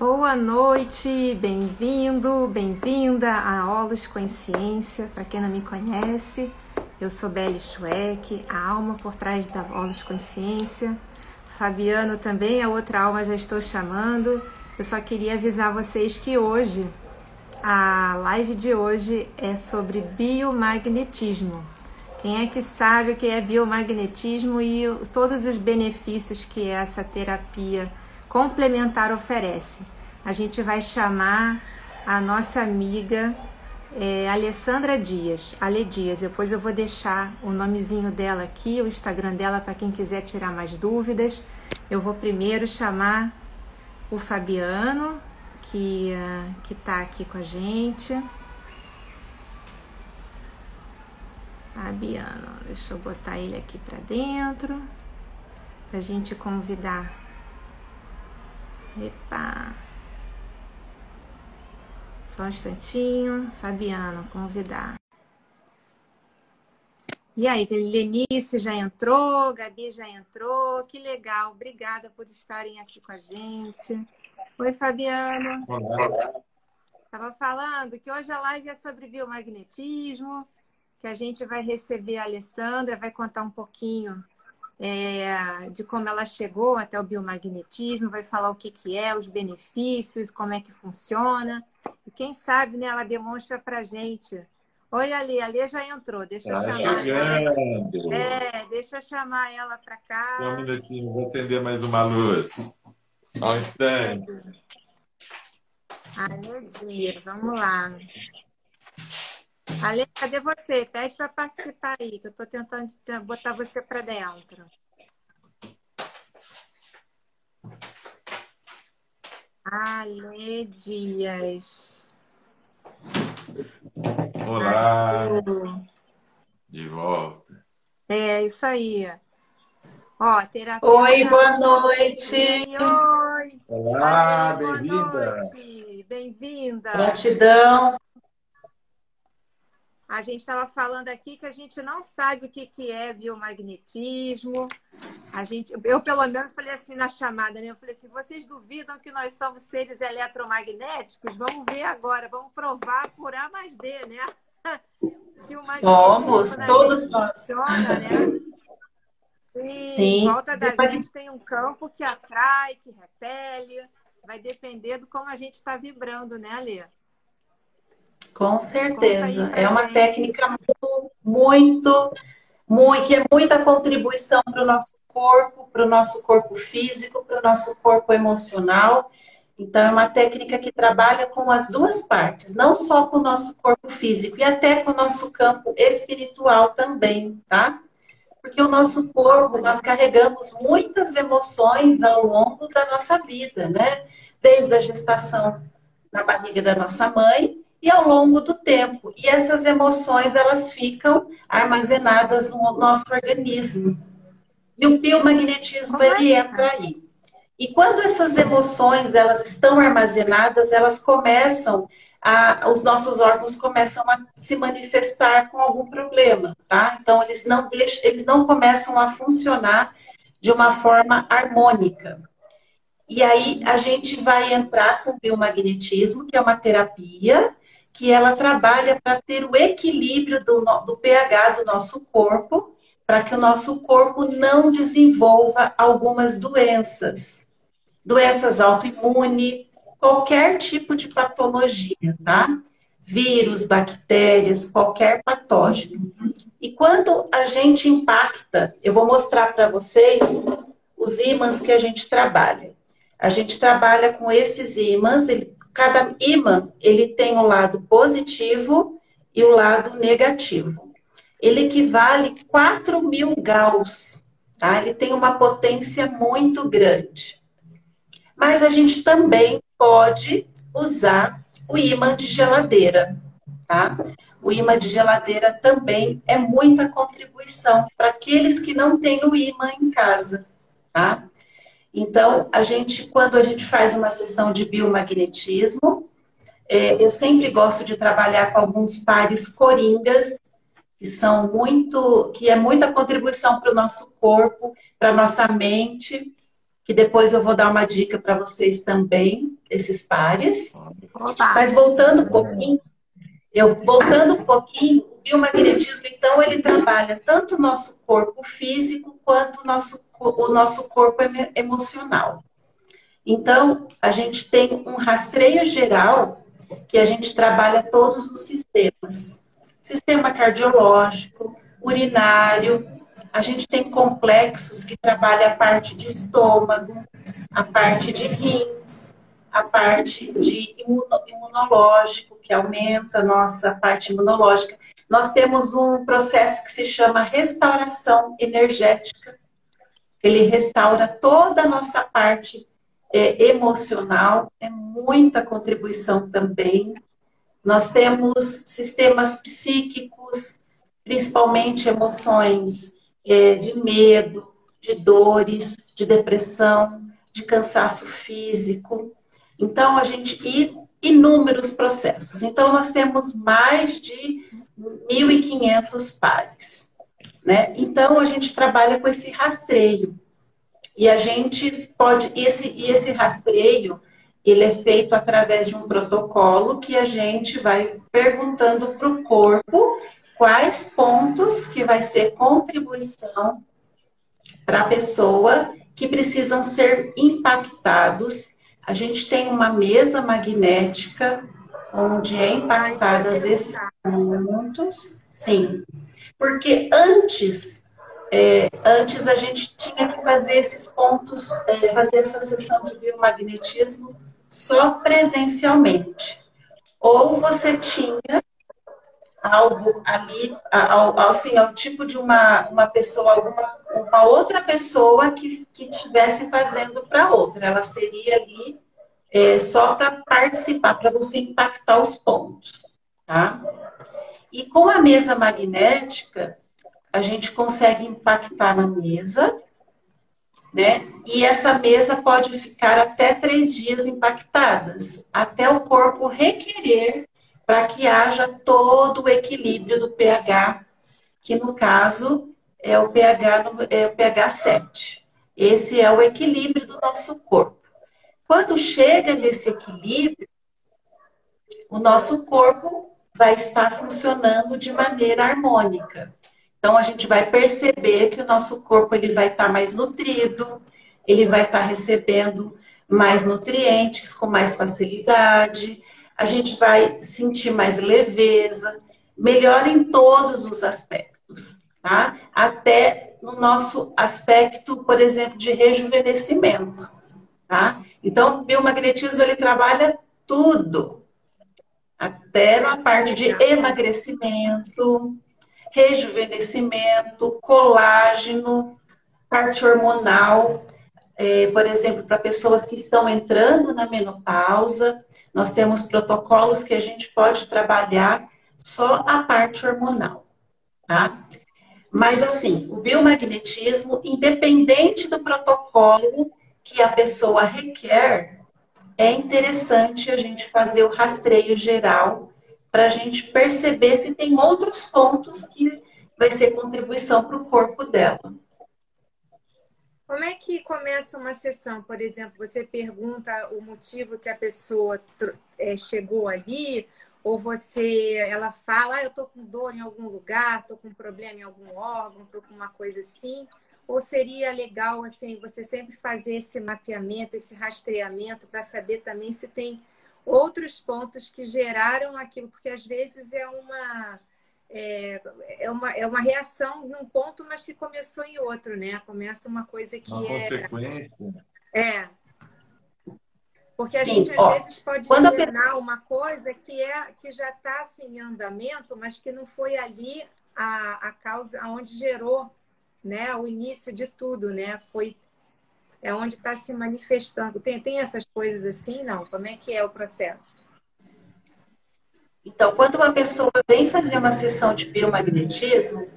Boa noite, bem-vindo, bem-vinda a Olos Consciência. Para quem não me conhece, eu sou Belle Schweck, a alma por trás da Olos Consciência. Fabiano também, a outra alma já estou chamando. Eu só queria avisar vocês que hoje, a live de hoje é sobre biomagnetismo. Quem é que sabe o que é biomagnetismo e todos os benefícios que essa terapia complementar oferece? A gente vai chamar a nossa amiga é, Alessandra Dias, Ale Dias. Depois eu vou deixar o nomezinho dela aqui, o Instagram dela para quem quiser tirar mais dúvidas. Eu vou primeiro chamar o Fabiano, que uh, que está aqui com a gente. Fabiano, deixa eu botar ele aqui para dentro, para a gente convidar. Epa! Só um instantinho. Fabiano, convidar. E aí, Lenice já entrou, Gabi já entrou, que legal, obrigada por estarem aqui com a gente. Oi, Fabiano. Olá. Estava falando que hoje a live é sobre biomagnetismo, que a gente vai receber a Alessandra, vai contar um pouquinho é, de como ela chegou até o biomagnetismo, vai falar o que, que é, os benefícios, como é que funciona. E quem sabe, né, ela demonstra pra gente. Oi, Ali, Ali já entrou, deixa eu tá chamar. Chegando. É, deixa eu chamar ela para cá. Só um minutinho, vou acender mais uma luz. Só um instante. Ai, meu dia, vamos lá. Ale, cadê você? Pede para participar aí, que eu estou tentando botar você para dentro. Ale Dias. Olá. De volta. É, isso aí. Ó, terapia. Oi, boa noite. Oi. Olá, bem-vinda. Bem-vinda. Gratidão. A gente estava falando aqui que a gente não sabe o que, que é biomagnetismo. A gente, eu, pelo menos, falei assim na chamada, né? Eu falei assim: vocês duvidam que nós somos seres eletromagnéticos? Vamos ver agora, vamos provar por A mais D, né? Que o somos, todos nós. Funciona, né? E Sim. Em volta da gente tem um campo que atrai, que repele. Vai depender do como a gente está vibrando, né, Alê? Com certeza. É uma técnica muito, muito, que é muita contribuição para o nosso corpo, para o nosso corpo físico, para o nosso corpo emocional. Então, é uma técnica que trabalha com as duas partes, não só com o nosso corpo físico, e até com o nosso campo espiritual também, tá? Porque o nosso corpo, nós carregamos muitas emoções ao longo da nossa vida, né? Desde a gestação na barriga da nossa mãe e ao longo do tempo. E essas emoções, elas ficam armazenadas no nosso organismo. E o biomagnetismo, ele entra aí. E quando essas emoções, elas estão armazenadas, elas começam a, os nossos órgãos começam a se manifestar com algum problema, tá? Então, eles não deixam, eles não começam a funcionar de uma forma harmônica. E aí a gente vai entrar com o biomagnetismo, que é uma terapia que ela trabalha para ter o equilíbrio do, do pH do nosso corpo, para que o nosso corpo não desenvolva algumas doenças. Doenças autoimunes, qualquer tipo de patologia, tá? Vírus, bactérias, qualquer patógeno. E quando a gente impacta, eu vou mostrar para vocês os ímãs que a gente trabalha. A gente trabalha com esses ímãs, ele Cada ímã ele tem o lado positivo e o lado negativo. Ele equivale 4 mil gauss, tá? Ele tem uma potência muito grande. Mas a gente também pode usar o ímã de geladeira, tá? O ímã de geladeira também é muita contribuição para aqueles que não têm o ímã em casa, tá? Então, a gente, quando a gente faz uma sessão de biomagnetismo, é, eu sempre gosto de trabalhar com alguns pares coringas, que são muito, que é muita contribuição para o nosso corpo, para a nossa mente, que depois eu vou dar uma dica para vocês também. esses pares. Mas voltando um pouquinho, eu voltando um pouquinho, o biomagnetismo, então, ele trabalha tanto o nosso corpo físico quanto o nosso, o nosso corpo emocional. Então, a gente tem um rastreio geral que a gente trabalha todos os sistemas. Sistema cardiológico, urinário, a gente tem complexos que trabalham a parte de estômago, a parte de rins, a parte de imunológico, que aumenta a nossa parte imunológica. Nós temos um processo que se chama restauração energética. Ele restaura toda a nossa parte é, emocional, é muita contribuição também. Nós temos sistemas psíquicos, principalmente emoções é, de medo, de dores, de depressão, de cansaço físico. Então, a gente. E inúmeros processos. Então, nós temos mais de 1.500 pares. Né? Então, a gente trabalha com esse rastreio. E a gente pode. Esse, e esse rastreio, ele é feito através de um protocolo que a gente vai perguntando para o corpo quais pontos que vai ser contribuição para a pessoa que precisam ser impactados. A gente tem uma mesa magnética onde é impactadas esses pontos. Sim, porque antes, é, antes a gente tinha que fazer esses pontos, é, fazer essa sessão de biomagnetismo só presencialmente. Ou você tinha algo ali, assim, ao tipo de uma, uma pessoa, alguma, uma outra pessoa que estivesse fazendo para outra. Ela seria ali é, só para participar, para você impactar os pontos, tá? E com a mesa magnética, a gente consegue impactar na mesa, né? E essa mesa pode ficar até três dias impactadas, até o corpo requerer para que haja todo o equilíbrio do pH, que no caso é o pH, é o pH 7. Esse é o equilíbrio do nosso corpo. Quando chega nesse equilíbrio, o nosso corpo vai estar funcionando de maneira harmônica. Então a gente vai perceber que o nosso corpo ele vai estar mais nutrido, ele vai estar recebendo mais nutrientes com mais facilidade, a gente vai sentir mais leveza, melhor em todos os aspectos, tá? Até no nosso aspecto, por exemplo, de rejuvenescimento, tá? Então, o biomagnetismo ele trabalha tudo, até na parte de emagrecimento, rejuvenescimento, colágeno, parte hormonal é, por exemplo, para pessoas que estão entrando na menopausa, nós temos protocolos que a gente pode trabalhar só a parte hormonal, tá? Mas assim, o biomagnetismo, independente do protocolo que a pessoa requer, é interessante a gente fazer o rastreio geral para a gente perceber se tem outros pontos que vai ser contribuição para o corpo dela. Como é que começa uma sessão? Por exemplo, você pergunta o motivo que a pessoa é, chegou ali, ou você, ela fala, ah, eu tô com dor em algum lugar, tô com problema em algum órgão, tô com uma coisa assim. Ou seria legal, assim, você sempre fazer esse mapeamento, esse rastreamento, para saber também se tem outros pontos que geraram aquilo, porque às vezes é uma é, é, uma, é uma reação num ponto, mas que começou em outro, né? Começa uma coisa que uma é. Consequência. É. Porque a Sim, gente ó, às vezes pode imaginar uma coisa que, é, que já está assim, em andamento, mas que não foi ali a, a causa, aonde gerou né, o início de tudo, né? Foi é onde está se manifestando. Tem, tem essas coisas assim, não? Como é que é o processo? Então, quando uma pessoa vem fazer uma sessão de biomagnetismo,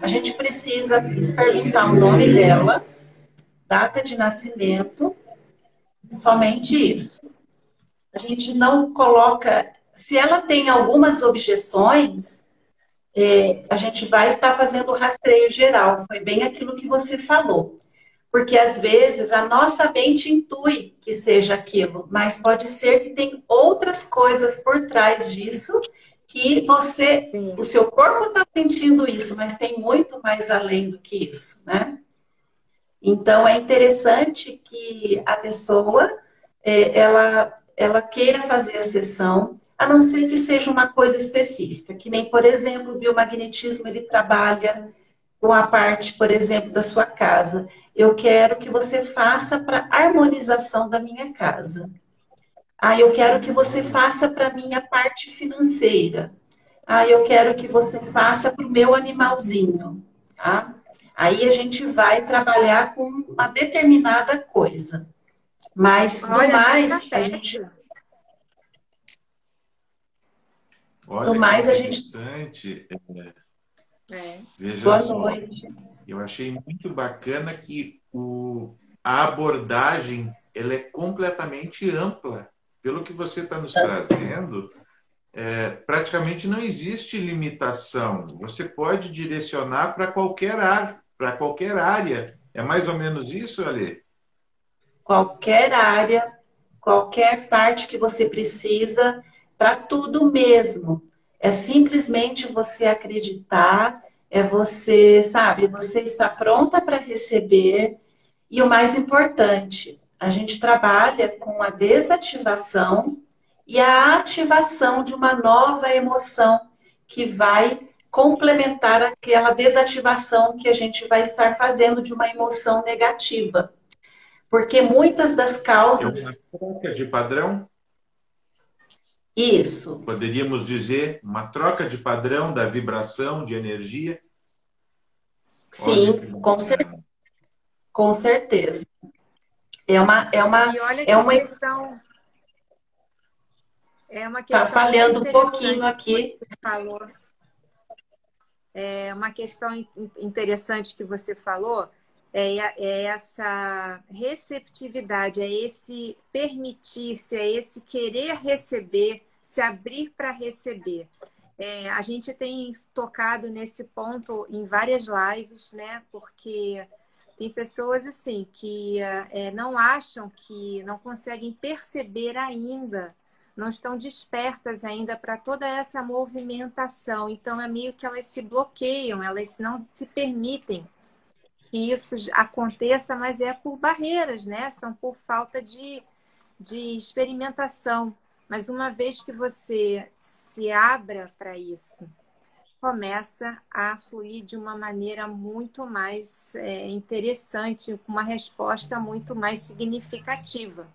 a gente precisa perguntar o nome dela, data de nascimento, somente isso. A gente não coloca. Se ela tem algumas objeções, é, a gente vai estar tá fazendo o rastreio geral. Foi bem aquilo que você falou. porque às vezes a nossa mente intui que seja aquilo, mas pode ser que tem outras coisas por trás disso que você, Sim. o seu corpo está sentindo isso, mas tem muito mais além do que isso, né? Então é interessante que a pessoa é, ela ela queira fazer a sessão, a não ser que seja uma coisa específica, que nem por exemplo o biomagnetismo ele trabalha com a parte, por exemplo, da sua casa eu quero que você faça para harmonização da minha casa. Ah, eu quero que você faça para minha parte financeira. Ah, eu quero que você faça para o meu animalzinho, tá? Aí a gente vai trabalhar com uma determinada coisa. Mas no Olha, mais, a gente. Olha, no mais, a gente. É... É. Veja Boa só. noite. Eu achei muito bacana que o, a abordagem ela é completamente ampla. Pelo que você está nos trazendo, é, praticamente não existe limitação. Você pode direcionar para qualquer área, para qualquer área. É mais ou menos isso, Ali? Qualquer área, qualquer parte que você precisa, para tudo mesmo. É simplesmente você acreditar é você, sabe, você está pronta para receber. E o mais importante, a gente trabalha com a desativação e a ativação de uma nova emoção que vai complementar aquela desativação que a gente vai estar fazendo de uma emoção negativa. Porque muitas das causas. É uma troca de padrão? Isso. Poderíamos dizer uma troca de padrão da vibração, de energia? Sim, com, cer com certeza. É uma. É uma, é uma questão. É uma tá questão. Está falhando um pouquinho aqui. Falou. É uma questão interessante que você falou é, é essa receptividade, é esse permitir-se, é esse querer receber, se abrir para receber. É, a gente tem tocado nesse ponto em várias lives, né? Porque tem pessoas assim que é, não acham que não conseguem perceber ainda, não estão despertas ainda para toda essa movimentação. Então é meio que elas se bloqueiam, elas não se permitem que isso aconteça, mas é por barreiras, né? São por falta de, de experimentação. Mas uma vez que você se abra para isso, começa a fluir de uma maneira muito mais é, interessante, com uma resposta muito mais significativa,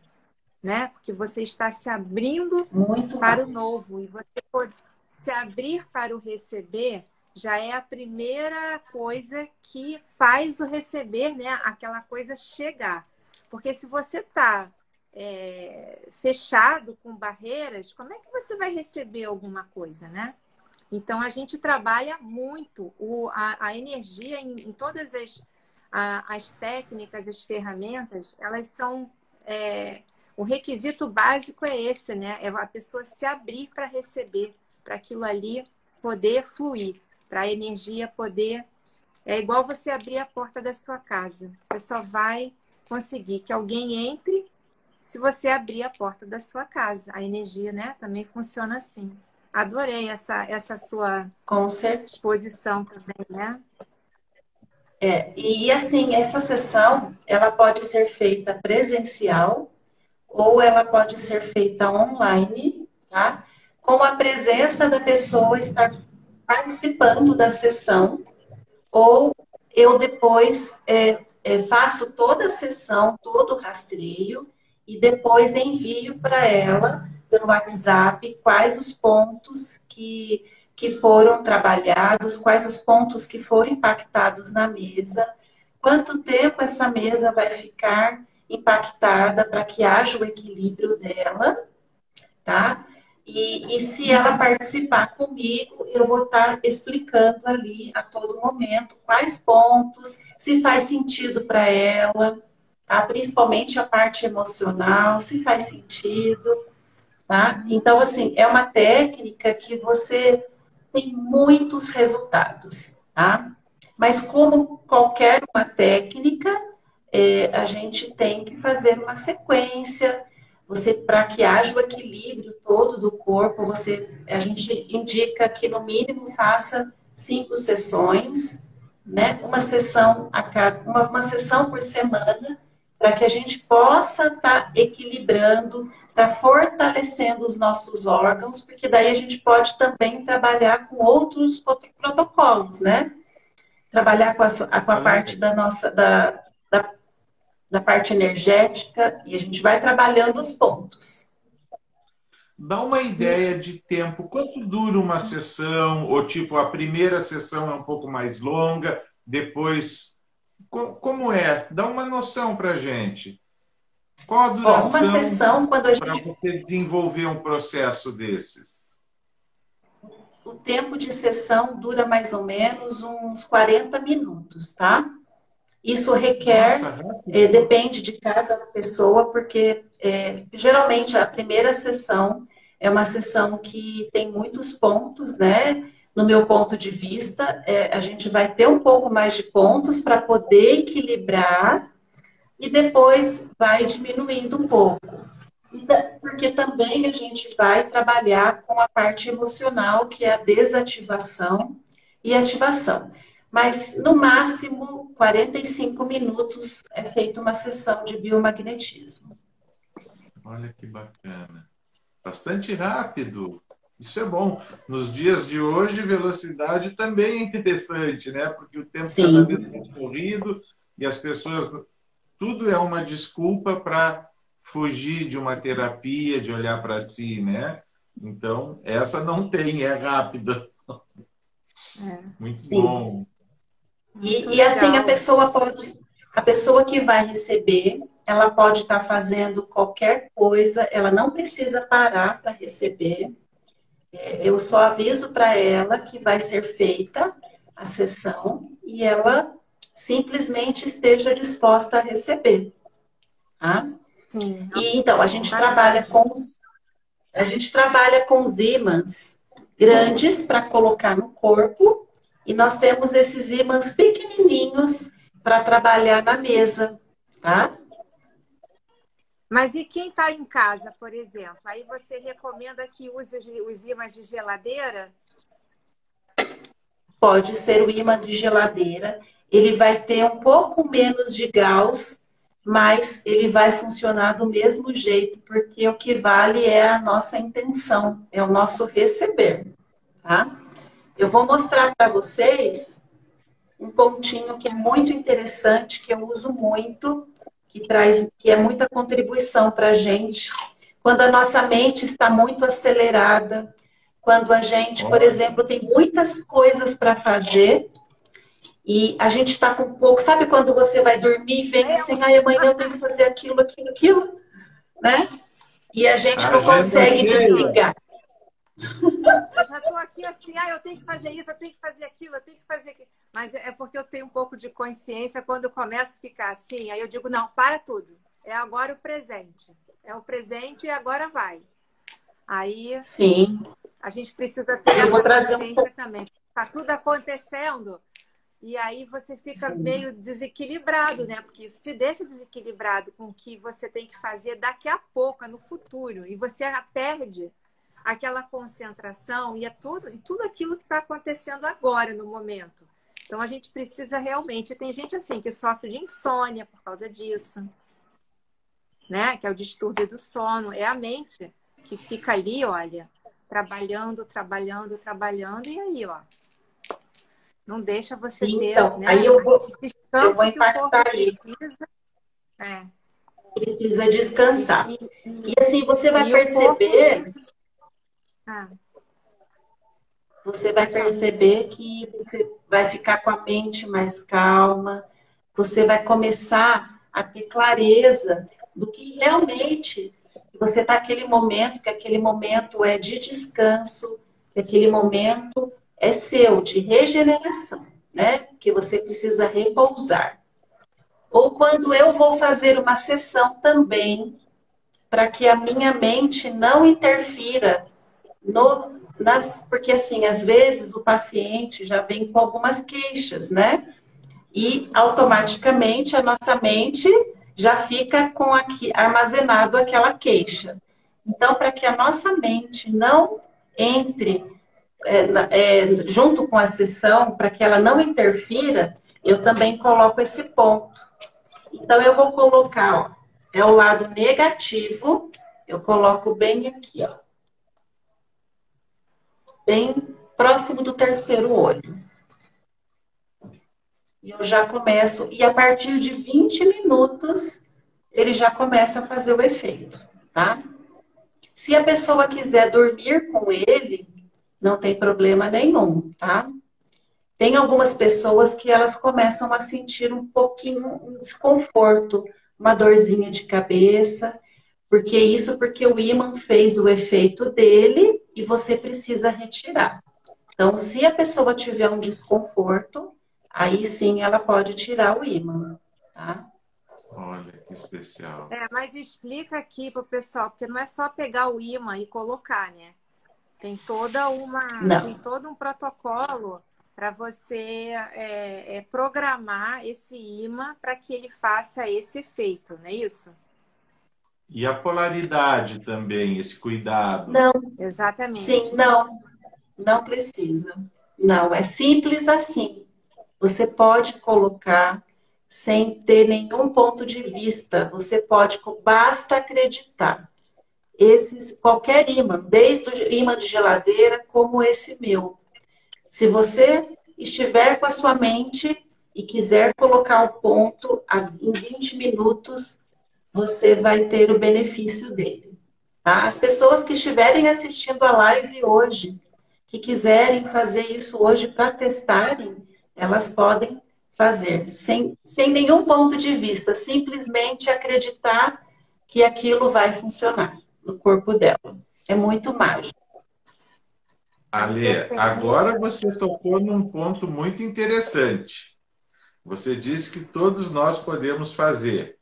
né? Porque você está se abrindo muito para mais. o novo e você pode se abrir para o receber já é a primeira coisa que faz o receber, né? Aquela coisa chegar. Porque se você está é, fechado com barreiras, como é que você vai receber alguma coisa, né? Então a gente trabalha muito o, a, a energia em, em todas as, a, as técnicas, as ferramentas, elas são é, o requisito básico é esse, né? É a pessoa se abrir para receber, para aquilo ali poder fluir para a energia poder. É igual você abrir a porta da sua casa. Você só vai conseguir que alguém entre se você abrir a porta da sua casa. A energia, né, também funciona assim. Adorei essa, essa sua Com exposição também, né? É, e assim, essa sessão, ela pode ser feita presencial ou ela pode ser feita online, tá? Com a presença da pessoa estar participando da sessão, ou eu depois é, é, faço toda a sessão, todo o rastreio, e depois envio para ela pelo WhatsApp quais os pontos que, que foram trabalhados, quais os pontos que foram impactados na mesa, quanto tempo essa mesa vai ficar impactada para que haja o equilíbrio dela, tá? E, e se ela participar comigo, eu vou estar explicando ali a todo momento quais pontos, se faz sentido para ela, tá? Principalmente a parte emocional, se faz sentido, tá? Então, assim, é uma técnica que você tem muitos resultados, tá? Mas como qualquer uma técnica, é, a gente tem que fazer uma sequência. Você, para que haja o equilíbrio todo do corpo, você, a gente indica que no mínimo faça cinco sessões, né? Uma sessão a cada, uma, uma sessão por semana, para que a gente possa estar tá equilibrando, tá fortalecendo os nossos órgãos, porque daí a gente pode também trabalhar com outros protocolos, né? Trabalhar com a, com a parte da nossa da, da, da parte energética e a gente vai trabalhando os pontos. Dá uma ideia de tempo, quanto dura uma sessão, ou tipo, a primeira sessão é um pouco mais longa, depois. Como é? Dá uma noção para gente. Qual a duração uma sessão, quando a gente... para você desenvolver um processo desses? O tempo de sessão dura mais ou menos uns 40 minutos, tá? Isso requer, Nossa, é, depende de cada pessoa, porque é, geralmente a primeira sessão é uma sessão que tem muitos pontos, né? No meu ponto de vista, é, a gente vai ter um pouco mais de pontos para poder equilibrar e depois vai diminuindo um pouco. Porque também a gente vai trabalhar com a parte emocional, que é a desativação e ativação. Mas, no máximo, 45 minutos é feita uma sessão de biomagnetismo. Olha que bacana. Bastante rápido. Isso é bom. Nos dias de hoje, velocidade também é interessante, né? Porque o tempo está cada vez mais corrido e as pessoas. Tudo é uma desculpa para fugir de uma terapia, de olhar para si, né? Então, essa não tem, é rápida. É. Muito Sim. bom. E, e assim a pessoa pode, a pessoa que vai receber, ela pode estar tá fazendo qualquer coisa, ela não precisa parar para receber. É, eu só aviso para ela que vai ser feita a sessão e ela simplesmente esteja disposta a receber. Tá? Sim. E então a gente trabalha com os, a gente trabalha com os ímãs grandes para colocar no corpo e nós temos esses ímãs pequenininhos para trabalhar na mesa, tá? Mas e quem está em casa, por exemplo? Aí você recomenda que use os ímãs de geladeira? Pode ser o ímã de geladeira. Ele vai ter um pouco menos de Gauss, mas ele vai funcionar do mesmo jeito, porque o que vale é a nossa intenção, é o nosso receber, tá? Eu vou mostrar para vocês um pontinho que é muito interessante, que eu uso muito, que traz, que é muita contribuição para a gente. Quando a nossa mente está muito acelerada, quando a gente, por exemplo, tem muitas coisas para fazer e a gente está com pouco. Sabe quando você vai dormir e vem assim, ai, amanhã eu tenho que fazer aquilo, aquilo, aquilo, né? E a gente a não consegue desligar. Eu já estou aqui assim, ah, eu tenho que fazer isso, eu tenho que fazer aquilo, eu tenho que fazer aquilo. Mas é porque eu tenho um pouco de consciência quando eu começo a ficar assim, aí eu digo, não, para tudo. É agora o presente. É o presente e agora vai. Aí Sim. a gente precisa ter eu essa consciência um... também. Está tudo acontecendo. E aí você fica Sim. meio desequilibrado, né? Porque isso te deixa desequilibrado com o que você tem que fazer daqui a pouco, no futuro. E você perde aquela concentração e é tudo, e tudo aquilo que está acontecendo agora, no momento. Então a gente precisa realmente. Tem gente assim que sofre de insônia por causa disso, né? Que é o distúrbio do sono. É a mente que fica ali, olha, trabalhando, trabalhando, trabalhando, e aí, ó. Não deixa você Sim, ter. Então, né? aí eu vou, eu vou impactar aí. Precisa, é. precisa descansar. E, e, assim, você vai perceber. Ah. Você vai perceber que você vai ficar com a mente mais calma, você vai começar a ter clareza do que realmente você está aquele momento, que aquele momento é de descanso, que aquele momento é seu, de regeneração, né? Que você precisa repousar. Ou quando eu vou fazer uma sessão também, para que a minha mente não interfira no, nas, porque assim, às vezes o paciente já vem com algumas queixas, né? e automaticamente a nossa mente já fica com aqui armazenado aquela queixa. Então, para que a nossa mente não entre é, é, junto com a sessão, para que ela não interfira, eu também coloco esse ponto. Então, eu vou colocar, ó, é o lado negativo, eu coloco bem aqui, ó. Bem próximo do terceiro olho. E eu já começo, e a partir de 20 minutos, ele já começa a fazer o efeito, tá? Se a pessoa quiser dormir com ele, não tem problema nenhum, tá? Tem algumas pessoas que elas começam a sentir um pouquinho um desconforto, uma dorzinha de cabeça, porque isso porque o ímã fez o efeito dele e você precisa retirar. Então, se a pessoa tiver um desconforto, aí sim ela pode tirar o ímã, tá? Olha que especial. É, mas explica aqui pro pessoal, porque não é só pegar o ímã e colocar, né? Tem toda uma, não. tem todo um protocolo para você é, é, programar esse ímã para que ele faça esse efeito, não é isso? E a polaridade também, esse cuidado. Não, exatamente. Sim, não, não precisa. Não, é simples assim. Você pode colocar sem ter nenhum ponto de vista. Você pode, basta acreditar. Esses, qualquer imã, desde o imã de geladeira como esse meu. Se você estiver com a sua mente e quiser colocar o ponto em 20 minutos, você vai ter o benefício dele. Tá? As pessoas que estiverem assistindo a live hoje, que quiserem fazer isso hoje para testarem, elas podem fazer, sem, sem nenhum ponto de vista, simplesmente acreditar que aquilo vai funcionar no corpo dela. É muito mágico. Ale, agora você tocou num ponto muito interessante. Você disse que todos nós podemos fazer.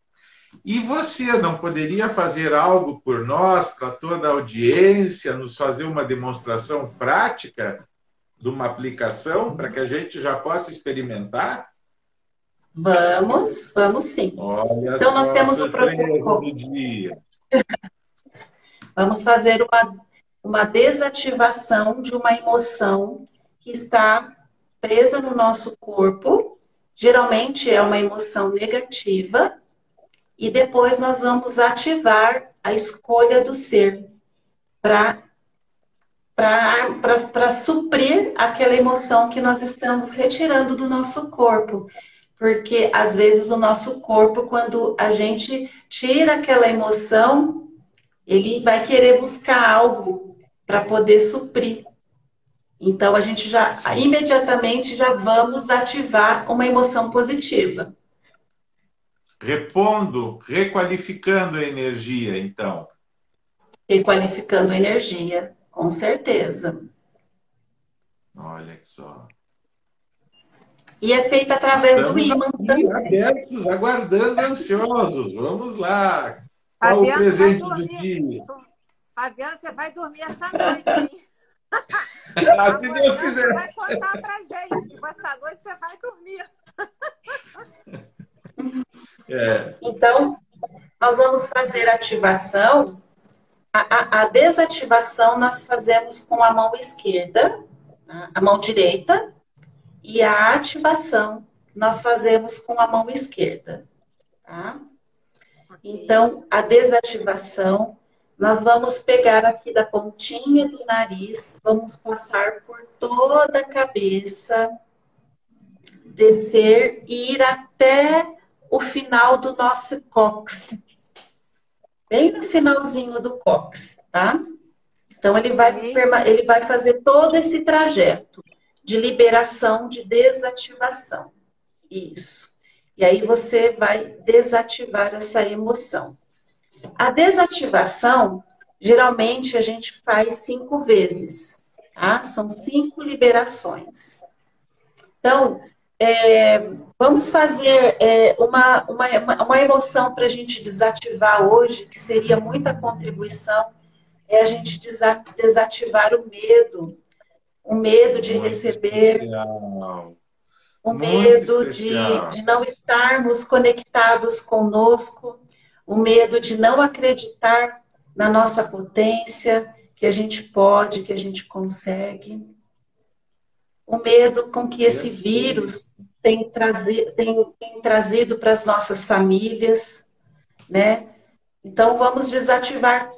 E você não poderia fazer algo por nós, para toda a audiência, nos fazer uma demonstração prática de uma aplicação para que a gente já possa experimentar? Vamos, vamos sim. Olha então nós temos o protocolo. vamos fazer uma, uma desativação de uma emoção que está presa no nosso corpo. Geralmente é uma emoção negativa. E depois nós vamos ativar a escolha do ser para para suprir aquela emoção que nós estamos retirando do nosso corpo. Porque às vezes o nosso corpo, quando a gente tira aquela emoção, ele vai querer buscar algo para poder suprir. Então a gente já Sim. imediatamente já vamos ativar uma emoção positiva. Repondo, requalificando a energia, então. Requalificando a energia. Com certeza. Olha só. E é feita através Estamos do ímã também. abertos, aguardando, ansiosos. Vamos lá. Qual Fabiana o presente do dia? Fabiana, você vai dormir essa noite, hein? ah, se Deus quiser. Você vai contar pra gente que essa noite você vai dormir. É. Então, nós vamos fazer ativação a, a, desativação nós fazemos com a mão esquerda, tá? a mão direita, e a ativação nós fazemos com a mão esquerda, tá? Então, a desativação, nós vamos pegar aqui da pontinha do nariz, vamos passar por toda a cabeça, descer e ir até o final do nosso cóccix, bem no finalzinho do cox, tá? Então ele vai, ele vai fazer todo esse trajeto de liberação, de desativação. Isso. E aí você vai desativar essa emoção. A desativação, geralmente a gente faz cinco vezes, tá? São cinco liberações. Então, é, vamos fazer é, uma, uma, uma emoção para a gente desativar hoje, que seria muita contribuição, é a gente desativar o medo. O medo de Muito receber. o medo de, de não estarmos conectados conosco, o medo de não acreditar na nossa potência, que a gente pode, que a gente consegue. O medo com que esse vírus tem, trazi tem, tem trazido para as nossas famílias, né? Então, vamos desativar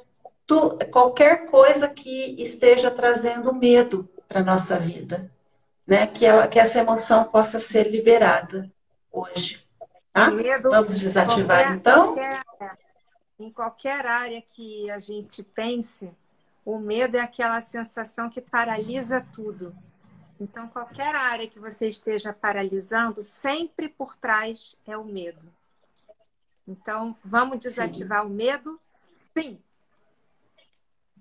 tu, qualquer coisa que esteja trazendo medo para a nossa vida, né? Que, ela, que essa emoção possa ser liberada hoje. Tá? Medo, vamos desativar, qualquer, então? Qualquer, em qualquer área que a gente pense, o medo é aquela sensação que paralisa tudo. Então, qualquer área que você esteja paralisando, sempre por trás é o medo. Então, vamos desativar Sim. o medo? Sim.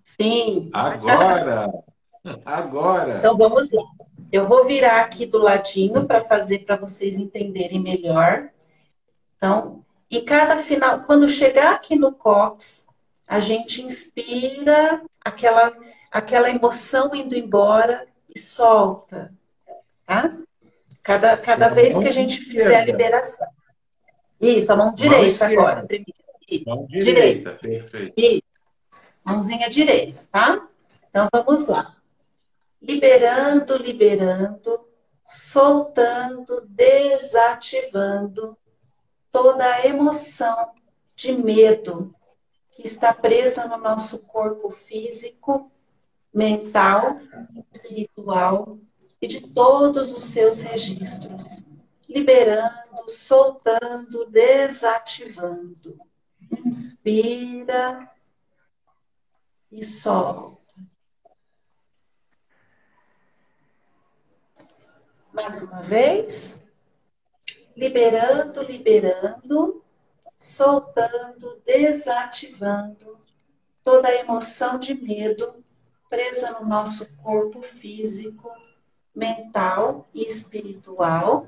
Sim. Agora! Agora! Então, vamos lá. Eu vou virar aqui do ladinho para fazer para vocês entenderem melhor. Então, e cada final, quando chegar aqui no cox, a gente inspira aquela, aquela emoção indo embora e solta. Tá? Cada, cada vez que a gente fizer a liberação. Isso, a mão direita mão agora. Isso. Mão direita, direita. perfeito. Isso. Mãozinha direita, tá? Então vamos lá. Liberando, liberando, soltando, desativando toda a emoção de medo que está presa no nosso corpo físico, mental, espiritual e de todos os seus registros, liberando, soltando, desativando. Inspira e solta. Mais uma vez. Liberando, liberando, soltando, desativando toda a emoção de medo presa no nosso corpo físico, mental e espiritual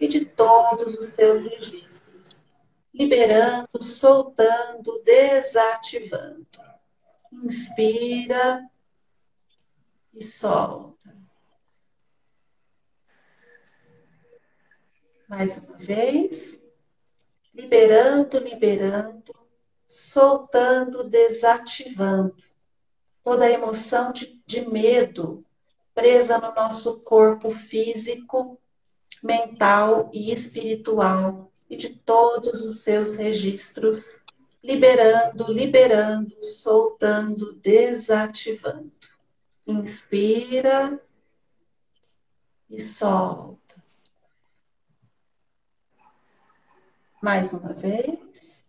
e de todos os seus registros. Liberando, soltando, desativando. Inspira e solta. Mais uma vez. Liberando, liberando, soltando, desativando toda a emoção de, de medo presa no nosso corpo físico, mental e espiritual e de todos os seus registros liberando, liberando, soltando, desativando. Inspira e solta. Mais uma vez.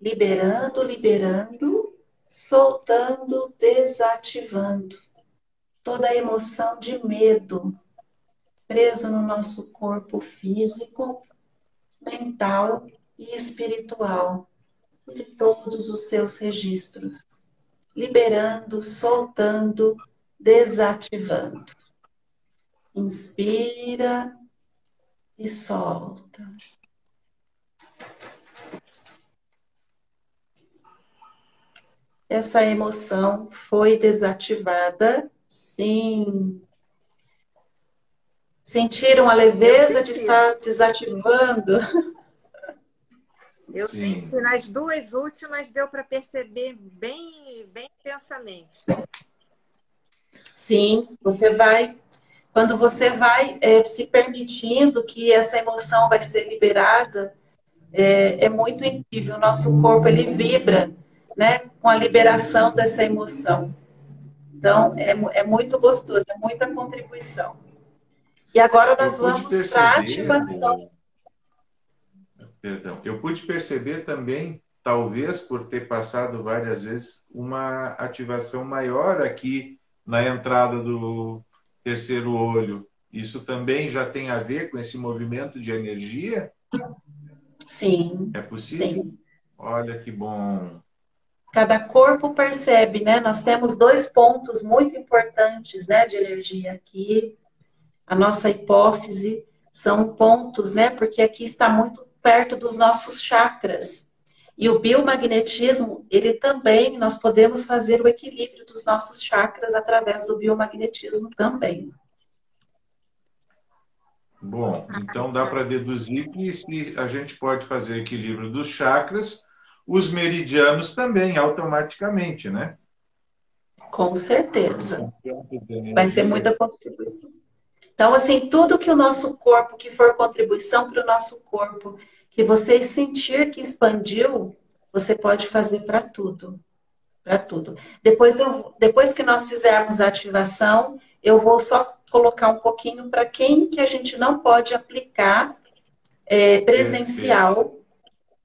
Liberando, liberando, soltando, desativando toda a emoção de medo preso no nosso corpo físico, mental e espiritual, de todos os seus registros, liberando, soltando, desativando. Inspira e solta. Essa emoção foi desativada, sim. Sentiram a leveza de estar desativando? Eu Sim. senti nas duas últimas deu para perceber bem, bem intensamente. Sim, você vai, quando você vai é, se permitindo que essa emoção vai ser liberada, é, é muito incrível. O nosso corpo ele vibra, né, com a liberação dessa emoção. Então é, é muito gostoso, é muita contribuição. E agora nós vamos para a ativação. Perdão. Eu pude perceber também, talvez por ter passado várias vezes, uma ativação maior aqui na entrada do terceiro olho. Isso também já tem a ver com esse movimento de energia? Sim. É possível? Sim. Olha que bom. Cada corpo percebe, né? Nós temos dois pontos muito importantes, né, de energia aqui. A nossa hipófise são pontos, né? Porque aqui está muito perto dos nossos chakras. E o biomagnetismo, ele também, nós podemos fazer o equilíbrio dos nossos chakras através do biomagnetismo também. Bom, então dá para deduzir que se a gente pode fazer equilíbrio dos chakras, os meridianos também, automaticamente, né? Com certeza. Vai ser muita contribuição. Então, assim, tudo que o nosso corpo, que for contribuição para o nosso corpo, que você sentir que expandiu, você pode fazer para tudo. Para tudo. Depois, eu, depois que nós fizermos a ativação, eu vou só colocar um pouquinho para quem que a gente não pode aplicar é, presencial,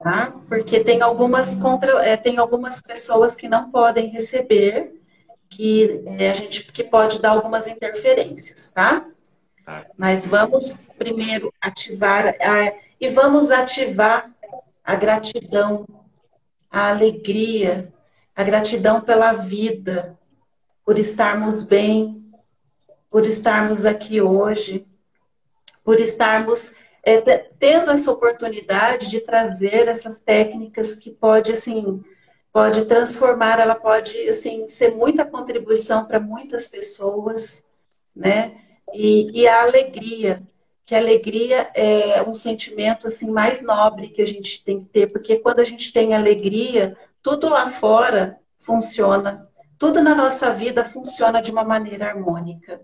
tá? Porque tem algumas contra, é, tem algumas pessoas que não podem receber, que é, a gente que pode dar algumas interferências, tá? tá. Mas vamos primeiro ativar a, e vamos ativar a gratidão, a alegria, a gratidão pela vida, por estarmos bem, por estarmos aqui hoje, por estarmos é, tendo essa oportunidade de trazer essas técnicas que pode assim pode transformar, ela pode assim ser muita contribuição para muitas pessoas, né? E, e, a alegria, que a alegria é um sentimento assim mais nobre que a gente tem que ter, porque quando a gente tem alegria, tudo lá fora funciona, tudo na nossa vida funciona de uma maneira harmônica.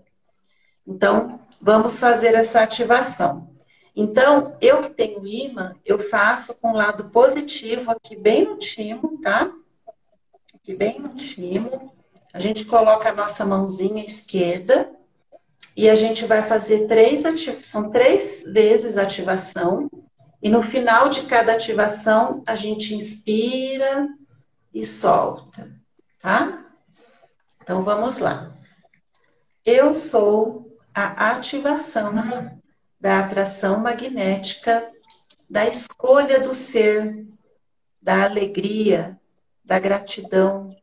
Então, vamos fazer essa ativação. Então, eu que tenho imã, eu faço com o lado positivo aqui bem no timo, tá? Aqui bem no timo. A gente coloca a nossa mãozinha esquerda e a gente vai fazer três ativações, são três vezes ativação. E no final de cada ativação, a gente inspira e solta, tá? Então vamos lá. Eu sou a ativação da atração magnética, da escolha do ser, da alegria, da gratidão,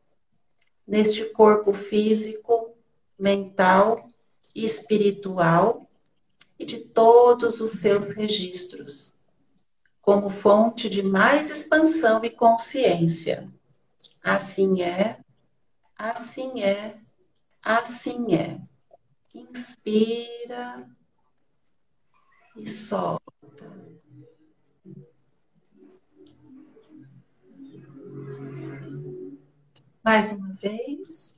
neste corpo físico, mental e espiritual e de todos os seus registros, como fonte de mais expansão e consciência. Assim é, assim é, assim é. Inspira e solta. Mais uma vez.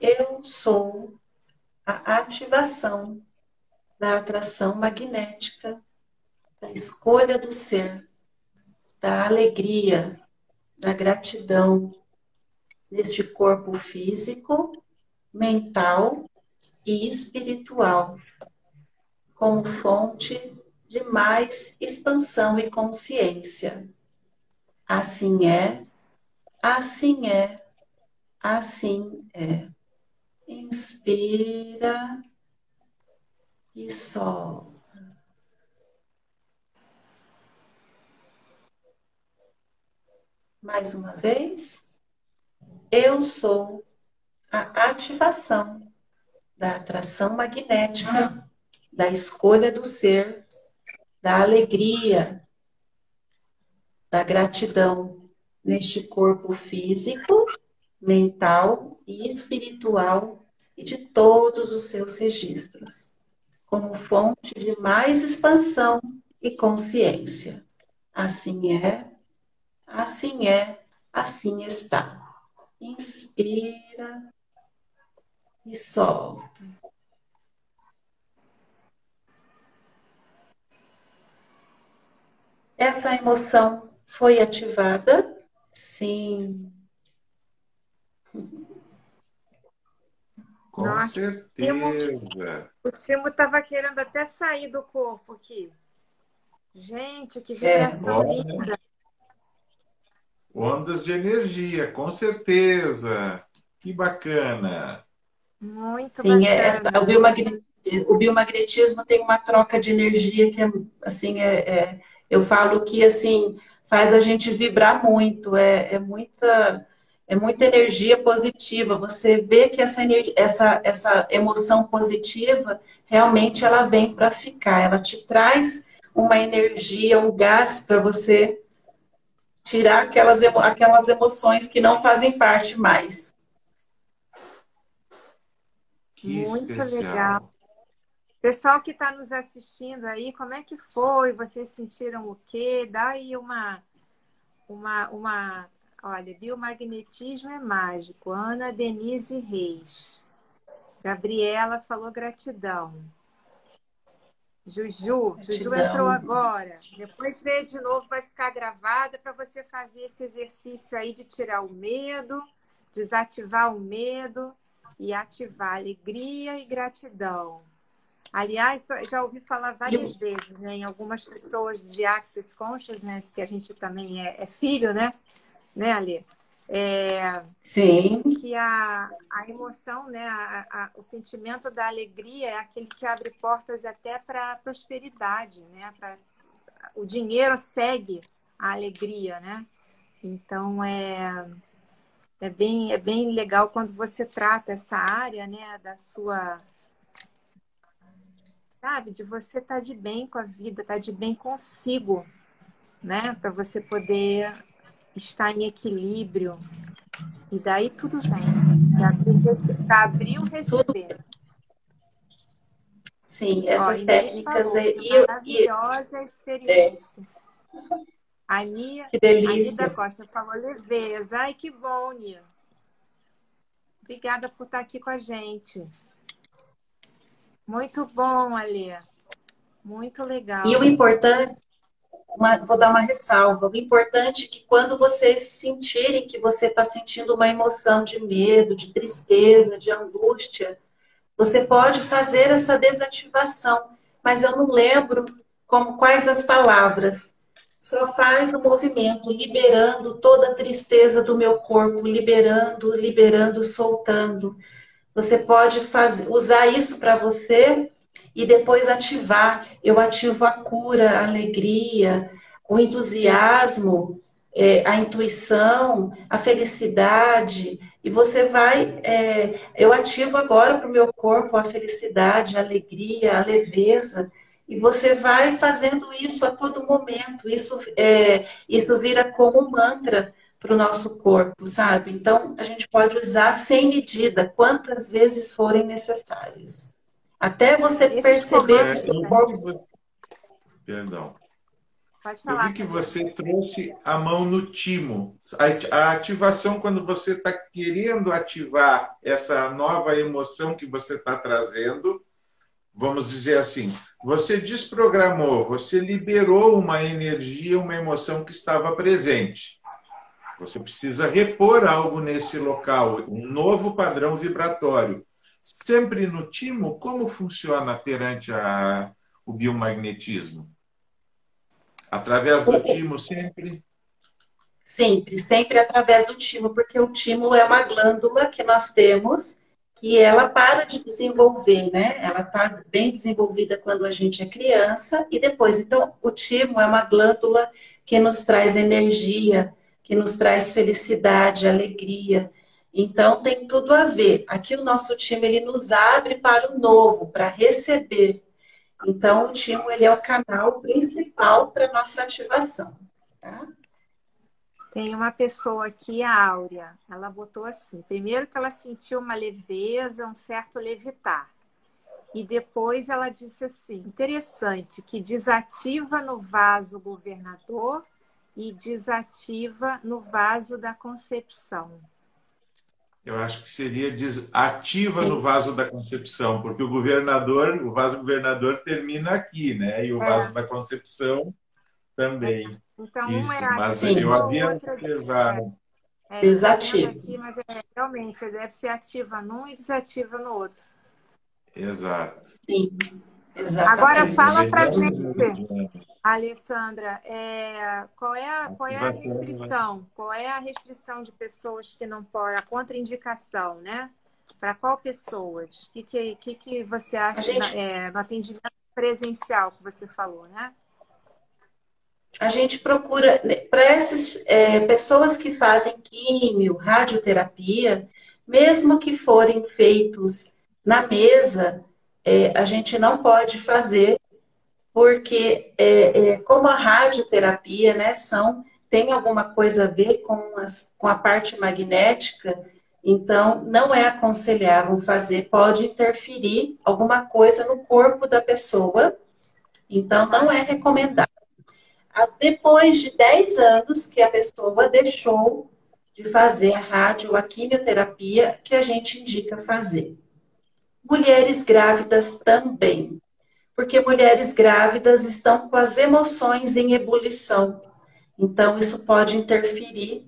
Eu sou a ativação da atração magnética, da escolha do ser, da alegria, da gratidão neste corpo físico mental e espiritual, como fonte de mais expansão e consciência. Assim é, assim é, assim é. Inspira e solta. Mais uma vez. Eu sou a ativação da atração magnética, da escolha do ser, da alegria, da gratidão neste corpo físico, mental e espiritual e de todos os seus registros, como fonte de mais expansão e consciência. Assim é, assim é, assim está. Inspira e solta. Essa emoção foi ativada? Sim. Com Nossa, certeza. O Timo estava querendo até sair do corpo aqui. Gente, que vibração é. linda. Ondas de energia, com certeza. Que bacana. Muito Sim, é, bacana. É, o, biomagnetismo, o biomagnetismo tem uma troca de energia que é, assim, é, é, eu falo que, assim, faz a gente vibrar muito, é, é muita... É muita energia positiva. Você vê que essa, energia, essa, essa emoção positiva realmente ela vem para ficar. Ela te traz uma energia, um gás para você tirar aquelas, aquelas emoções que não fazem parte mais. Que Muito especial. legal. Pessoal que está nos assistindo aí, como é que foi? Vocês sentiram o quê? Dá aí uma, uma, uma. Olha, biomagnetismo é mágico. Ana Denise Reis. Gabriela falou gratidão. Juju, gratidão. Juju entrou agora. Depois vê de novo, vai ficar gravada para você fazer esse exercício aí de tirar o medo, desativar o medo e ativar alegria e gratidão. Aliás, já ouvi falar várias vezes, né, em algumas pessoas de Access Consciousness, que a gente também é, é filho, né? Né, Ali? É, Sim. Que a, a emoção, né, a, a, o sentimento da alegria é aquele que abre portas até para a prosperidade, né? Pra, o dinheiro segue a alegria, né? Então é, é, bem, é bem legal quando você trata essa área né, da sua sabe? De você estar tá de bem com a vida, estar tá de bem consigo, né? Para você poder estar em equilíbrio. E daí tudo vem. Para abrir o receber. Sim, essas Ó, técnicas falou, e maravilhosa e... experiência. É. A Nia, que delícia. A da Costa falou leveza. Ai, que bom, Nia. Obrigada por estar aqui com a gente. Muito bom, Alê. Muito legal. E o importante, uma, vou dar uma ressalva, o importante é que quando vocês sentirem que você está sentindo uma emoção de medo, de tristeza, de angústia, você pode fazer essa desativação, mas eu não lembro como quais as palavras. Só faz o movimento, liberando toda a tristeza do meu corpo, liberando, liberando, soltando. Você pode fazer, usar isso para você e depois ativar. Eu ativo a cura, a alegria, o entusiasmo, é, a intuição, a felicidade. E você vai. É, eu ativo agora para o meu corpo a felicidade, a alegria, a leveza. E você vai fazendo isso a todo momento. Isso, é, isso vira como um mantra para o nosso corpo, sabe? Então, a gente pode usar sem medida, quantas vezes forem necessárias. Até você Esse perceber o seu corpo. Perdão. Pode falar. Eu vi que você trouxe a mão no timo. A ativação, quando você está querendo ativar essa nova emoção que você está trazendo, vamos dizer assim, você desprogramou, você liberou uma energia, uma emoção que estava presente. Você precisa repor algo nesse local, um novo padrão vibratório. Sempre no timo, como funciona perante a, o biomagnetismo? Através do timo sempre? Sempre, sempre através do timo, porque o timo é uma glândula que nós temos que ela para de desenvolver, né? Ela está bem desenvolvida quando a gente é criança e depois. Então, o timo é uma glândula que nos traz energia, que nos traz felicidade, alegria. Então tem tudo a ver. Aqui o nosso time ele nos abre para o novo, para receber. Então o time ele é o canal principal para nossa ativação. Tá? Tem uma pessoa aqui, a Áurea, ela botou assim: primeiro que ela sentiu uma leveza, um certo levitar. E depois ela disse assim: interessante, que desativa no vaso governador e desativa no vaso da concepção. Eu acho que seria desativa no vaso da concepção, porque o governador, o vaso governador termina aqui, né? E o é. vaso da concepção também. Então, Isso, um é mas eu havia observado. É, desativa. Aqui, mas é, realmente, deve ser ativa num e desativa no outro. Exato. Sim. Exatamente. Agora fala para gente, Alessandra, é, qual é a, qual é a restrição? Qual é a restrição de pessoas que não podem, a contraindicação, né? Para qual pessoas? O que, que, que, que você acha gente... é, no atendimento presencial que você falou, né? A gente procura, né, para essas é, pessoas que fazem químio, radioterapia, mesmo que forem feitos na mesa, é, a gente não pode fazer, porque é, é, como a radioterapia, né, são, tem alguma coisa a ver com, as, com a parte magnética, Então, não é aconselhável fazer, pode interferir alguma coisa no corpo da pessoa. Então, não é recomendado. Depois de 10 anos que a pessoa deixou de fazer a rádio, a quimioterapia, que a gente indica fazer. Mulheres grávidas também, porque mulheres grávidas estão com as emoções em ebulição. Então, isso pode interferir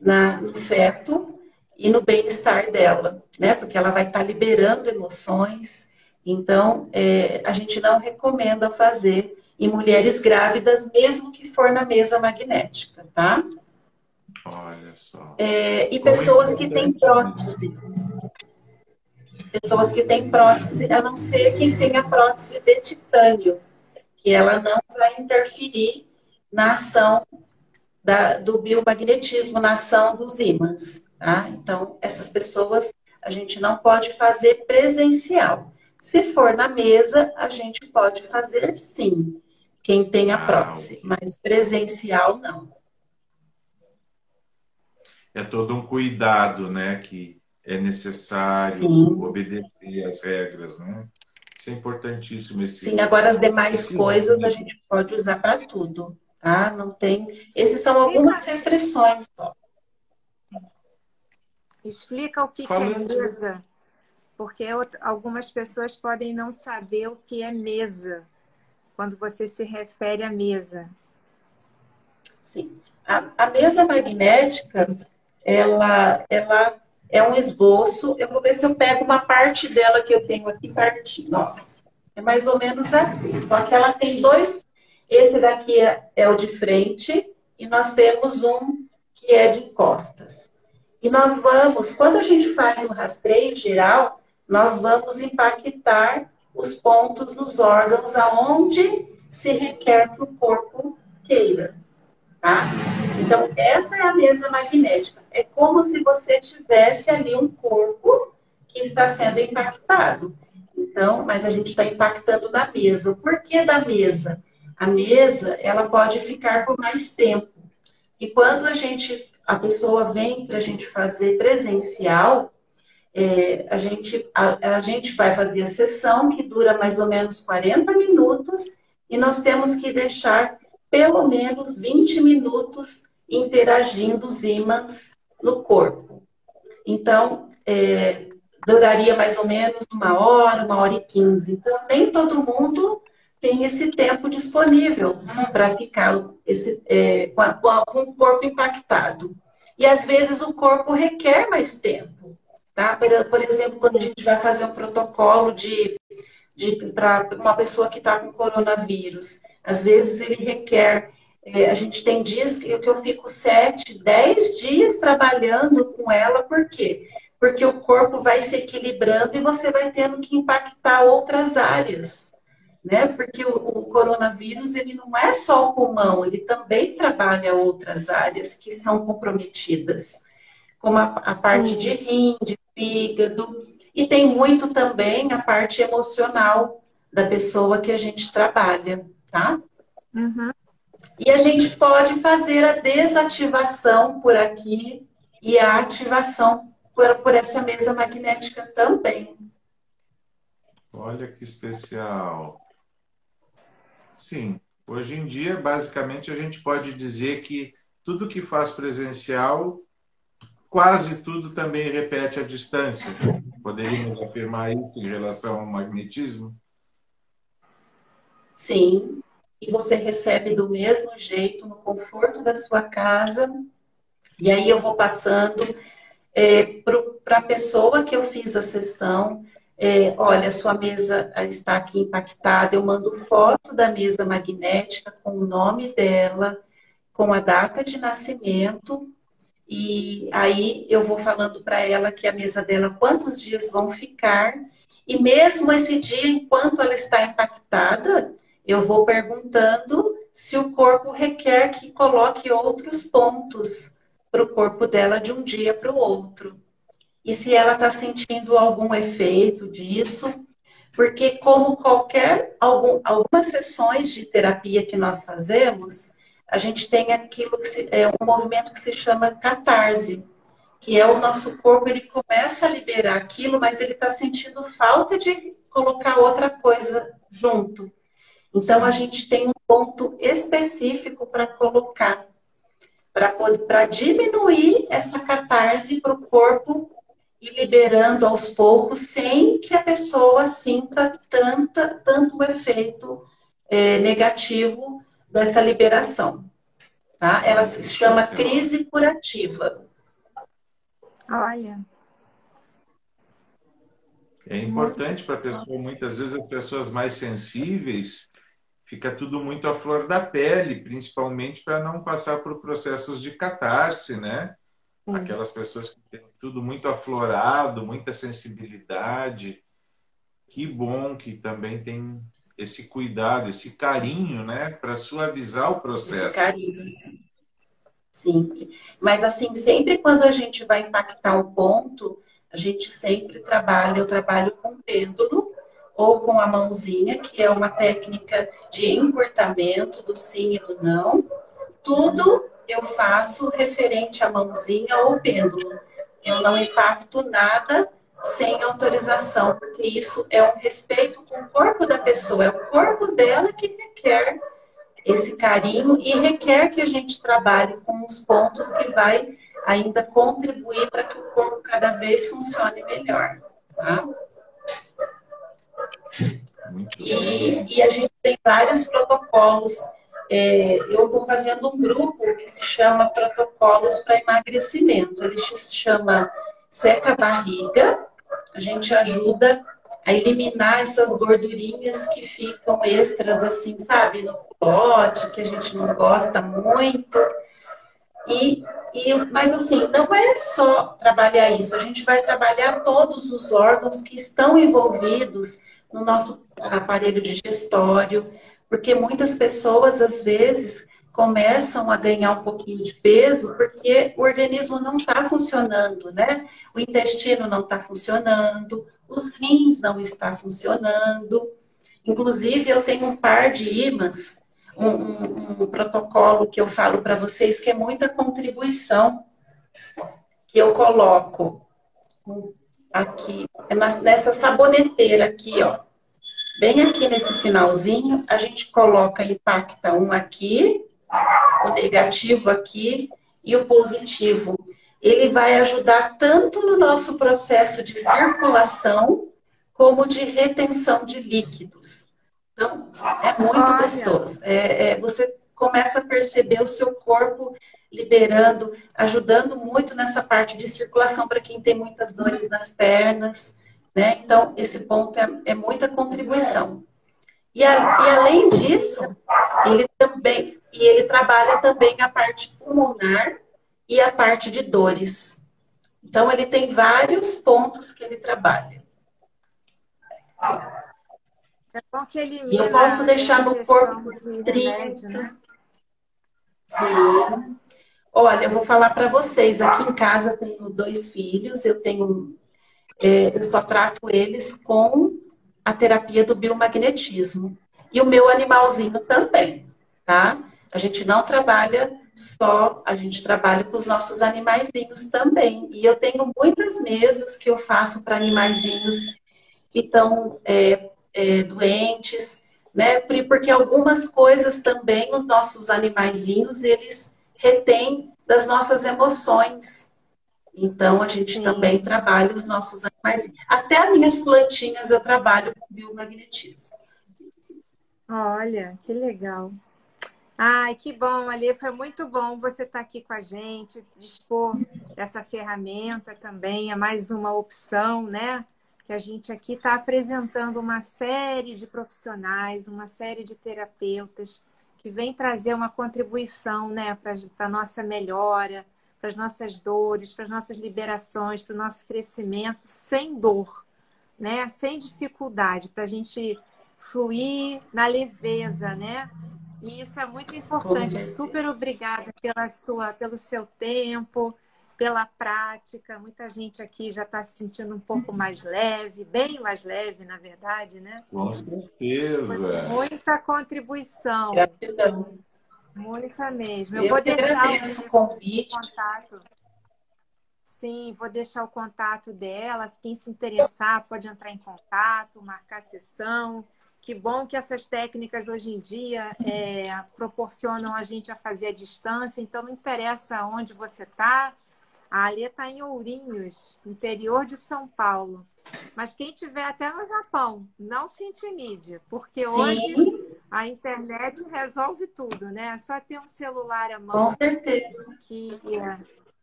na, no feto e no bem-estar dela, né? Porque ela vai estar tá liberando emoções. Então, é, a gente não recomenda fazer em mulheres grávidas, mesmo que for na mesa magnética, tá? Olha só. É, e Como pessoas é que têm prótese. Pessoas que têm prótese, a não ser quem tem a prótese de titânio, que ela não vai interferir na ação da, do biomagnetismo, na ação dos ímãs. Tá? Então, essas pessoas a gente não pode fazer presencial. Se for na mesa, a gente pode fazer sim, quem tem a prótese, mas presencial não. É todo um cuidado, né, que é necessário sim. obedecer às regras, né? Isso é importantíssimo. Esse... Sim, agora as demais coisas a gente pode usar para tudo, tá? Não tem. Esses são algumas restrições só. Explica o que, que é mesa, porque algumas pessoas podem não saber o que é mesa quando você se refere à mesa. Sim. A, a mesa magnética, ela, ela é um esboço. Eu vou ver se eu pego uma parte dela que eu tenho aqui. Nossa, é mais ou menos assim. Só que ela tem dois. Esse daqui é, é o de frente e nós temos um que é de costas. E nós vamos, quando a gente faz um rastreio geral, nós vamos impactar os pontos nos órgãos aonde se requer que o corpo queira. Tá? Então, essa é a mesa magnética. É como se você tivesse ali um corpo que está sendo impactado. Então, mas a gente está impactando na mesa. O porquê da mesa? A mesa, ela pode ficar por mais tempo. E quando a gente a pessoa vem para a gente fazer presencial, é, a, gente, a, a gente vai fazer a sessão que dura mais ou menos 40 minutos e nós temos que deixar pelo menos 20 minutos interagindo os ímãs no corpo. Então, é, duraria mais ou menos uma hora, uma hora e quinze. Então, nem todo mundo tem esse tempo disponível para ficar esse, é, com, a, com o corpo impactado. E às vezes o corpo requer mais tempo. Tá? Por, exemplo, quando a gente vai fazer um protocolo de, de para uma pessoa que está com coronavírus, às vezes ele requer. É, a gente tem dias que, que eu fico sete, dez dias trabalhando com ela, por quê? Porque o corpo vai se equilibrando e você vai tendo que impactar outras áreas né? Porque o, o, coronavírus ele não é só o pulmão, ele também trabalha outras áreas que são comprometidas, como a, a parte Sim. de rim, de fígado, e tem muito também a parte emocional da pessoa que a gente trabalha, tá? Uhum. E a gente pode fazer a desativação por aqui e a ativação por, por essa mesa magnética também. Olha que especial. Sim. Hoje em dia, basicamente, a gente pode dizer que tudo que faz presencial, quase tudo também repete à distância. Poderíamos afirmar isso em relação ao magnetismo? Sim. E você recebe do mesmo jeito, no conforto da sua casa. E aí eu vou passando é, para a pessoa que eu fiz a sessão, é, olha, sua mesa está aqui impactada, eu mando foto da mesa magnética com o nome dela, com a data de nascimento, e aí eu vou falando para ela que a mesa dela, quantos dias vão ficar, e mesmo esse dia, enquanto ela está impactada, eu vou perguntando se o corpo requer que coloque outros pontos para o corpo dela de um dia para o outro e se ela está sentindo algum efeito disso, porque como qualquer algum, algumas sessões de terapia que nós fazemos, a gente tem aquilo que se, é um movimento que se chama catarse, que é o nosso corpo, ele começa a liberar aquilo, mas ele está sentindo falta de colocar outra coisa junto. Então, a gente tem um ponto específico para colocar, para diminuir essa catarse para o corpo e liberando aos poucos, sem que a pessoa sinta tanta, tanto efeito é, negativo dessa liberação. Tá? Ela se chama crise curativa. Olha. É importante para a pessoa, muitas vezes as pessoas mais sensíveis, fica tudo muito à flor da pele, principalmente para não passar por processos de catarse, né? Sim. Aquelas pessoas que têm tudo muito aflorado, muita sensibilidade. Que bom que também tem esse cuidado, esse carinho, né, para suavizar o processo. Esse carinho, sim. Sim. Mas assim, sempre quando a gente vai impactar um ponto, a gente sempre trabalha, eu trabalho com pêndulo ou com a mãozinha, que é uma técnica de encurtamento do sim e do não. Tudo eu faço referente à mãozinha ou pêndulo. Eu não impacto nada sem autorização, porque isso é um respeito com o corpo da pessoa, é o corpo dela que requer esse carinho e requer que a gente trabalhe com os pontos que vai ainda contribuir para que o corpo cada vez funcione melhor. Tá? E, e, a gente tem vários protocolos. É, eu estou fazendo um grupo que se chama Protocolos para Emagrecimento. Ele se chama Seca Barriga. A gente ajuda a eliminar essas gordurinhas que ficam extras, assim, sabe, no pote, que a gente não gosta muito. E, e, mas assim, não é só trabalhar isso, a gente vai trabalhar todos os órgãos que estão envolvidos no nosso aparelho digestório, porque muitas pessoas, às vezes, começam a ganhar um pouquinho de peso porque o organismo não está funcionando, né? O intestino não está funcionando, os rins não estão funcionando. Inclusive, eu tenho um par de ímãs, um, um, um protocolo que eu falo para vocês que é muita contribuição que eu coloco aqui, é nessa saboneteira aqui, ó. Bem aqui nesse finalzinho, a gente coloca impacta um aqui, o negativo aqui e o positivo ele vai ajudar tanto no nosso processo de circulação como de retenção de líquidos. Então, é muito Olha. gostoso. É, é, você começa a perceber o seu corpo liberando, ajudando muito nessa parte de circulação para quem tem muitas dores nas pernas. Né? Então, esse ponto é, é muita contribuição. E, a, e, além disso, ele também, e ele trabalha também a parte pulmonar e a parte de dores. Então, ele tem vários pontos que ele trabalha. É bom que e eu posso deixar no corpo 30. Né? Sim. Olha, eu vou falar para vocês. Aqui em casa tenho dois filhos. Eu tenho, é, eu só trato eles com a terapia do biomagnetismo e o meu animalzinho também, tá? A gente não trabalha só, a gente trabalha com os nossos animaizinhos também. E eu tenho muitas mesas que eu faço para animaizinhos que estão é, é, doentes, né? Porque algumas coisas também os nossos animaizinhos, eles retêm das nossas emoções. Então, a gente Sim. também trabalha os nossos animais. Até as minhas plantinhas eu trabalho com biomagnetismo. Olha, que legal. Ai, que bom, Ali. Foi muito bom você estar aqui com a gente, dispor dessa ferramenta também. É mais uma opção, né? Que a gente aqui está apresentando uma série de profissionais, uma série de terapeutas que vem trazer uma contribuição, né, para a nossa melhora, para as nossas dores, para as nossas liberações, para o nosso crescimento sem dor, né? Sem dificuldade, para a gente fluir na leveza, né? E isso é muito importante. Super obrigada pela sua, pelo seu tempo, pela prática. Muita gente aqui já está se sentindo um pouco mais leve, bem mais leve, na verdade, né? Com certeza. Muita contribuição. Gratidão. Muita mesmo. Eu, Eu vou deixar o convite. Contato. Sim, vou deixar o contato dela. Quem se interessar pode entrar em contato, marcar sessão. Que bom que essas técnicas hoje em dia é, proporcionam a gente a fazer a distância, então não interessa onde você está. A Alê está em Ourinhos, interior de São Paulo. Mas quem tiver até no Japão, não se intimide, porque Sim. hoje a internet resolve tudo, né? É só ter um celular à mão. Com certeza. Que,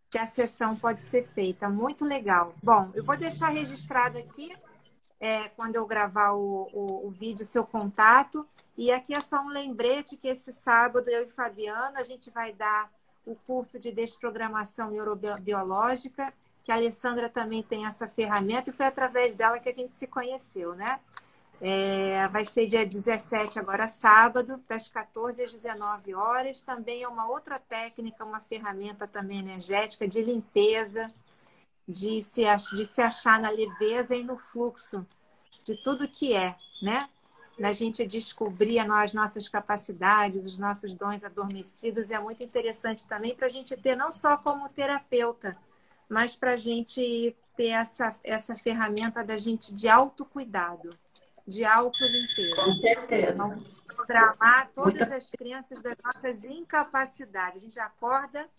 que a sessão pode ser feita. Muito legal. Bom, eu vou deixar registrado aqui é, quando eu gravar o, o, o, vídeo, seu contato. E aqui é só um lembrete que esse sábado eu e Fabiana, a gente vai dar o curso de desprogramação neurobiológica, que a Alessandra também tem essa ferramenta, e foi através dela que a gente se conheceu, né? É, vai ser dia 17, agora sábado, das 14 às 19 horas. Também é uma outra técnica, uma ferramenta também energética de limpeza de se, de se achar na leveza e no fluxo de tudo que é, né? Da gente descobrir as nossas capacidades, os nossos dons adormecidos. É muito interessante também para a gente ter, não só como terapeuta, mas para a gente ter essa, essa ferramenta da gente de autocuidado, de autolimpeza. Com certeza. Programar todas Muito... as crenças das nossas incapacidades. A gente acorda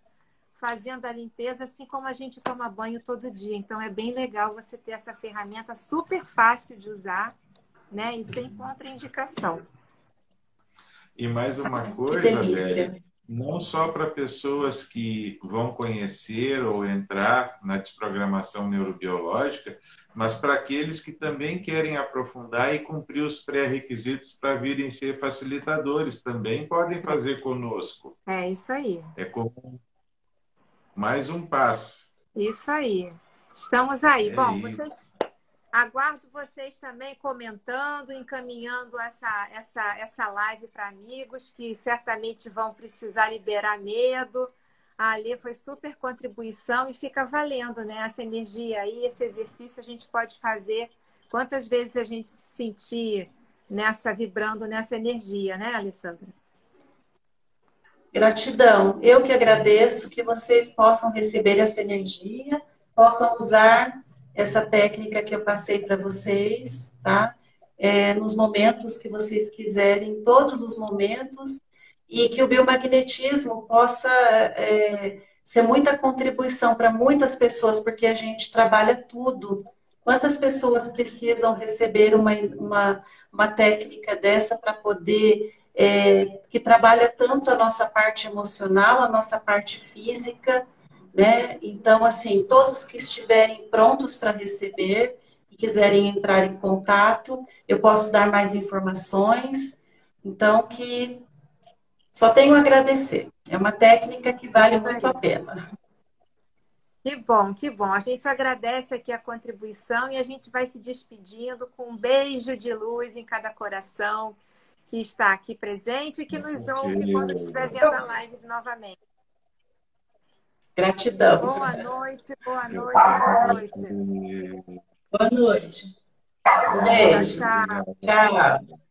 fazendo a limpeza, assim como a gente toma banho todo dia. Então é bem legal você ter essa ferramenta super fácil de usar, né? E sem contraindicação. E mais uma coisa, Beli, não só para pessoas que vão conhecer ou entrar na desprogramação neurobiológica, mas para aqueles que também querem aprofundar e cumprir os pré-requisitos para virem ser facilitadores, também podem fazer conosco. É isso aí. É como mais um passo. Isso aí. Estamos aí. É Bom, vocês... aguardo vocês também comentando, encaminhando essa, essa, essa live para amigos que certamente vão precisar liberar medo. A foi super contribuição e fica valendo, né? Essa energia aí, esse exercício a gente pode fazer quantas vezes a gente se sentir nessa, vibrando nessa energia, né, Alessandra? Gratidão. Eu que agradeço que vocês possam receber essa energia, possam usar essa técnica que eu passei para vocês, tá? É, nos momentos que vocês quiserem, todos os momentos, e que o biomagnetismo possa é, ser muita contribuição para muitas pessoas, porque a gente trabalha tudo. Quantas pessoas precisam receber uma, uma, uma técnica dessa para poder é, que trabalha tanto a nossa parte emocional, a nossa parte física, né? Então, assim, todos que estiverem prontos para receber e quiserem entrar em contato, eu posso dar mais informações. Então, que só tenho a agradecer. É uma técnica que vale muito a pena. Que bom, que bom. A gente agradece aqui a contribuição e a gente vai se despedindo com um beijo de luz em cada coração que está aqui presente e que nos ouve quando estiver vendo a live novamente. Gratidão. Boa noite, boa noite, boa noite. Boa noite. Beijo. Tchau. Tchau.